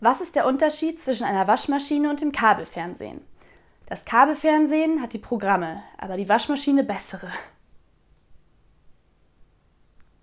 Was ist der Unterschied zwischen einer Waschmaschine und dem Kabelfernsehen? Das Kabelfernsehen hat die Programme, aber die Waschmaschine bessere.